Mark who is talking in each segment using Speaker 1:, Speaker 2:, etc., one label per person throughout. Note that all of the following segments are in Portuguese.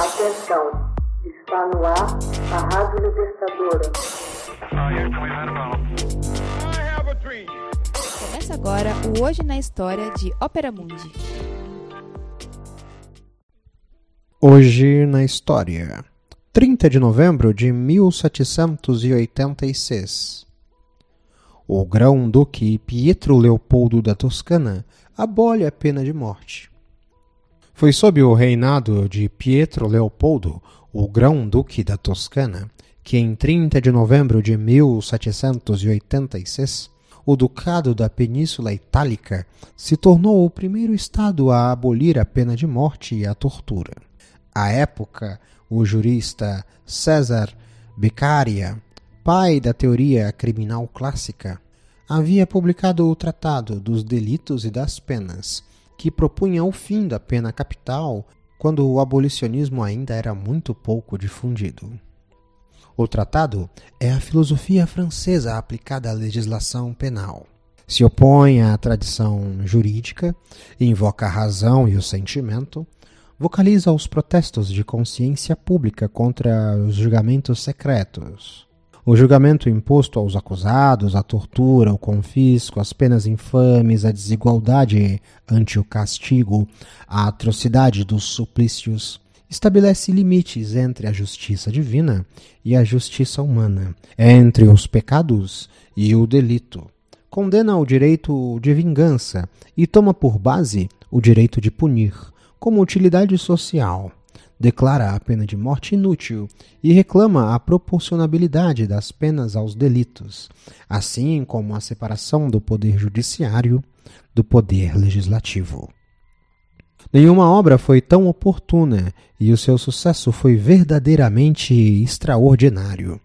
Speaker 1: Atenção, está no ar a Rádio Libertadora.
Speaker 2: Começa agora o Hoje na História de Ópera Mundi.
Speaker 3: Hoje na História, 30 de novembro de 1786. O grão-duque Pietro Leopoldo da Toscana abole a pena de morte. Foi sob o reinado de Pietro Leopoldo, o grão-duque da Toscana, que em 30 de novembro de 1786, o Ducado da Península Itálica se tornou o primeiro estado a abolir a pena de morte e a tortura. À época, o jurista César Beccaria, pai da teoria criminal clássica, havia publicado o Tratado dos Delitos e das Penas, que propunha o fim da pena capital quando o abolicionismo ainda era muito pouco difundido. O tratado é a filosofia francesa aplicada à legislação penal. Se opõe à tradição jurídica, invoca a razão e o sentimento, vocaliza os protestos de consciência pública contra os julgamentos secretos, o julgamento imposto aos acusados, a tortura, o confisco, as penas infames, a desigualdade ante o castigo, a atrocidade dos suplícios, estabelece limites entre a justiça divina e a justiça humana, entre os pecados e o delito. Condena o direito de vingança e toma por base o direito de punir, como utilidade social declara a pena de morte inútil e reclama a proporcionabilidade das penas aos delitos, assim como a separação do poder judiciário do poder legislativo. Nenhuma obra foi tão oportuna e o seu sucesso foi verdadeiramente extraordinário,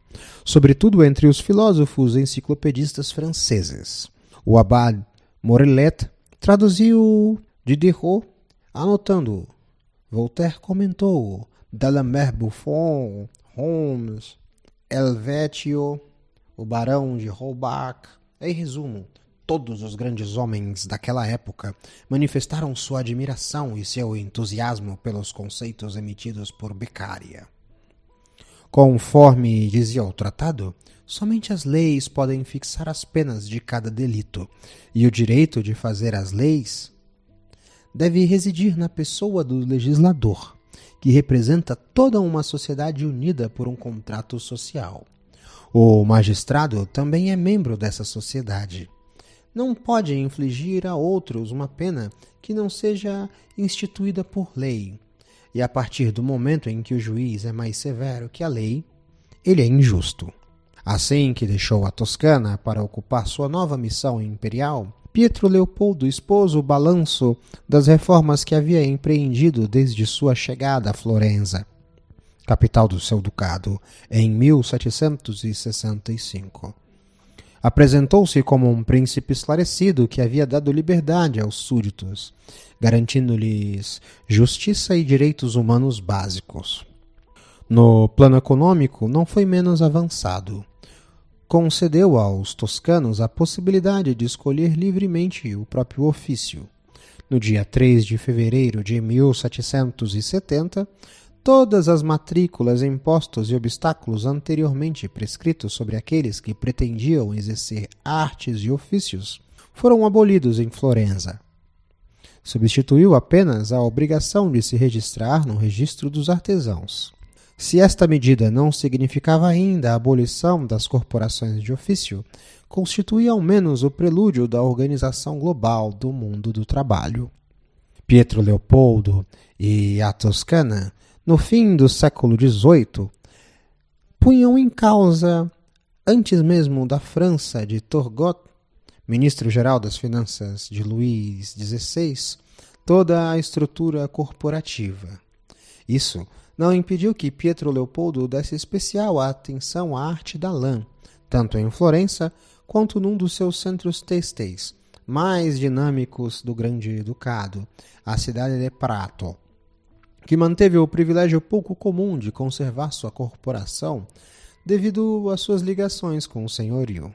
Speaker 3: sobretudo entre os filósofos enciclopedistas franceses. O abade Morellet traduziu Diderot, anotando Voltaire comentou D'Alembert Buffon, Holmes, Helvetio, o Barão de Holbach. Em resumo, todos os grandes homens daquela época manifestaram sua admiração e seu entusiasmo pelos conceitos emitidos por Beccaria. Conforme dizia o tratado, somente as leis podem fixar as penas de cada delito, e o direito de fazer as leis deve residir na pessoa do legislador, que representa toda uma sociedade unida por um contrato social. O magistrado também é membro dessa sociedade. Não pode infligir a outros uma pena que não seja instituída por lei. E a partir do momento em que o juiz é mais severo que a lei, ele é injusto. Assim que deixou a Toscana para ocupar sua nova missão imperial, Pietro Leopoldo expôs o balanço das reformas que havia empreendido desde sua chegada a Florença, capital do seu ducado, em 1765. Apresentou-se como um príncipe esclarecido que havia dado liberdade aos súditos, garantindo-lhes justiça e direitos humanos básicos. No plano econômico, não foi menos avançado concedeu aos toscanos a possibilidade de escolher livremente o próprio ofício. No dia 3 de fevereiro de 1770, todas as matrículas, impostos e obstáculos anteriormente prescritos sobre aqueles que pretendiam exercer artes e ofícios foram abolidos em Florença. Substituiu apenas a obrigação de se registrar no registro dos artesãos. Se esta medida não significava ainda a abolição das corporações de ofício, constituía ao menos o prelúdio da organização global do mundo do trabalho. Pietro Leopoldo e a Toscana, no fim do século XVIII, punham em causa, antes mesmo da França de Turgot, ministro-geral das Finanças de Luís XVI, toda a estrutura corporativa. Isso não impediu que Pietro Leopoldo desse especial atenção à arte da lã, tanto em Florença quanto num dos seus centros têxteis mais dinâmicos do Grande Ducado, a cidade de Prato, que manteve o privilégio pouco comum de conservar sua corporação devido às suas ligações com o senhorio.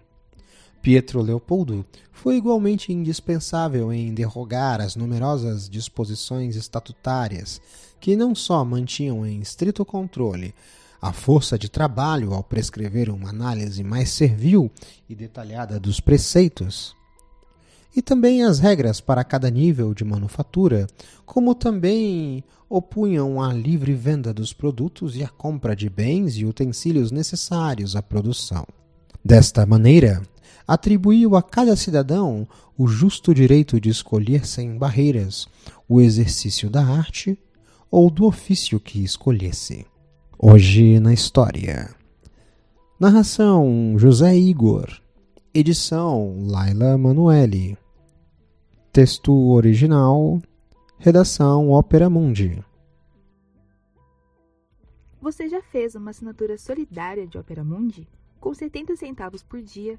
Speaker 3: Pietro Leopoldo foi igualmente indispensável em derrogar as numerosas disposições estatutárias que não só mantinham em estrito controle a força de trabalho ao prescrever uma análise mais servil e detalhada dos preceitos, e também as regras para cada nível de manufatura, como também opunham a livre venda dos produtos e a compra de bens e utensílios necessários à produção. Desta maneira, atribuiu a cada cidadão o justo direito de escolher sem barreiras o exercício da arte ou do ofício que escolhesse. Hoje na História. Narração José Igor. Edição Laila Manuelle. Texto original. Redação Ópera Mundi.
Speaker 2: Você já fez uma assinatura solidária de Ópera Mundi? Com 70 centavos por dia,